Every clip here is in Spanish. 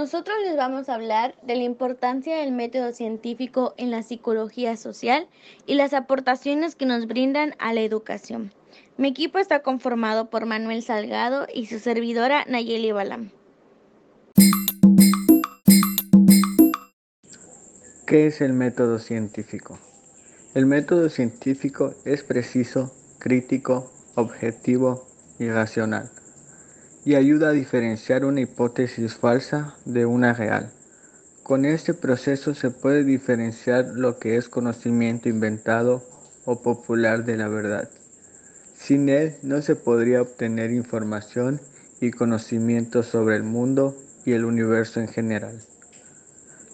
Nosotros les vamos a hablar de la importancia del método científico en la psicología social y las aportaciones que nos brindan a la educación. Mi equipo está conformado por Manuel Salgado y su servidora Nayeli Balam. ¿Qué es el método científico? El método científico es preciso, crítico, objetivo y racional y ayuda a diferenciar una hipótesis falsa de una real. Con este proceso se puede diferenciar lo que es conocimiento inventado o popular de la verdad. Sin él no se podría obtener información y conocimiento sobre el mundo y el universo en general.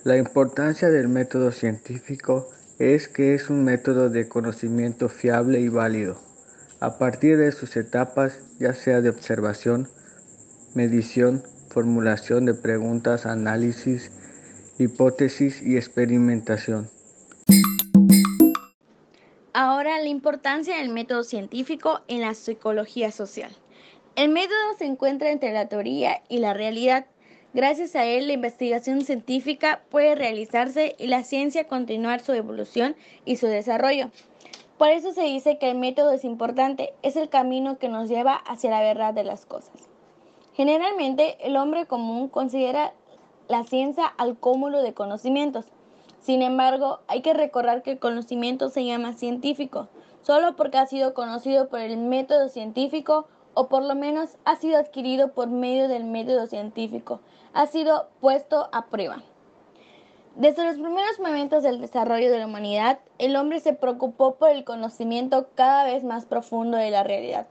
La importancia del método científico es que es un método de conocimiento fiable y válido, a partir de sus etapas, ya sea de observación, medición, formulación de preguntas, análisis, hipótesis y experimentación. Ahora, la importancia del método científico en la psicología social. El método se encuentra entre la teoría y la realidad. Gracias a él, la investigación científica puede realizarse y la ciencia continuar su evolución y su desarrollo. Por eso se dice que el método es importante, es el camino que nos lleva hacia la verdad de las cosas. Generalmente el hombre común considera la ciencia al cúmulo de conocimientos. Sin embargo, hay que recordar que el conocimiento se llama científico, solo porque ha sido conocido por el método científico o por lo menos ha sido adquirido por medio del método científico, ha sido puesto a prueba. Desde los primeros momentos del desarrollo de la humanidad, el hombre se preocupó por el conocimiento cada vez más profundo de la realidad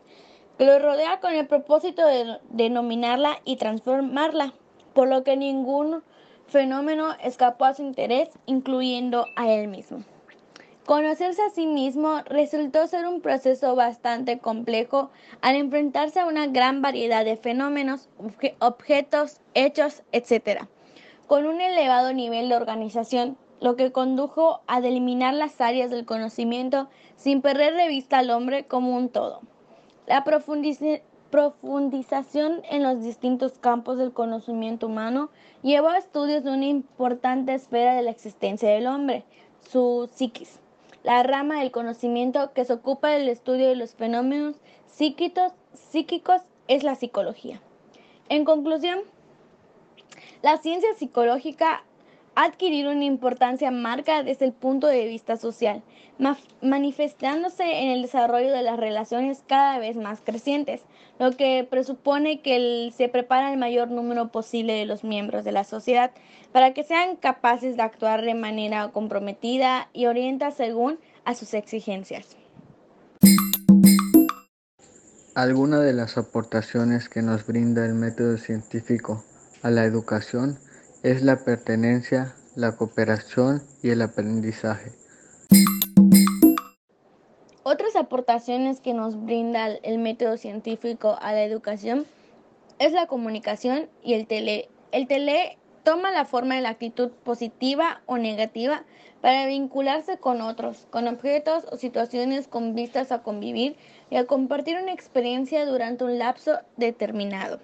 lo rodea con el propósito de denominarla y transformarla, por lo que ningún fenómeno escapó a su interés, incluyendo a él mismo. Conocerse a sí mismo resultó ser un proceso bastante complejo al enfrentarse a una gran variedad de fenómenos, objetos, hechos, etc., con un elevado nivel de organización, lo que condujo a deliminar las áreas del conocimiento sin perder de vista al hombre como un todo. La profundización en los distintos campos del conocimiento humano llevó a estudios de una importante esfera de la existencia del hombre, su psiquis, la rama del conocimiento que se ocupa del estudio de los fenómenos psíquicos, psíquicos es la psicología. En conclusión, la ciencia psicológica ha adquirido una importancia marca desde el punto de vista social, manifestándose en el desarrollo de las relaciones cada vez más crecientes, lo que presupone que se prepara el mayor número posible de los miembros de la sociedad para que sean capaces de actuar de manera comprometida y orienta según a sus exigencias. Algunas de las aportaciones que nos brinda el método científico a la educación es la pertenencia, la cooperación y el aprendizaje. Otras aportaciones que nos brinda el método científico a la educación es la comunicación y el tele. El tele toma la forma de la actitud positiva o negativa para vincularse con otros, con objetos o situaciones con vistas a convivir y a compartir una experiencia durante un lapso determinado.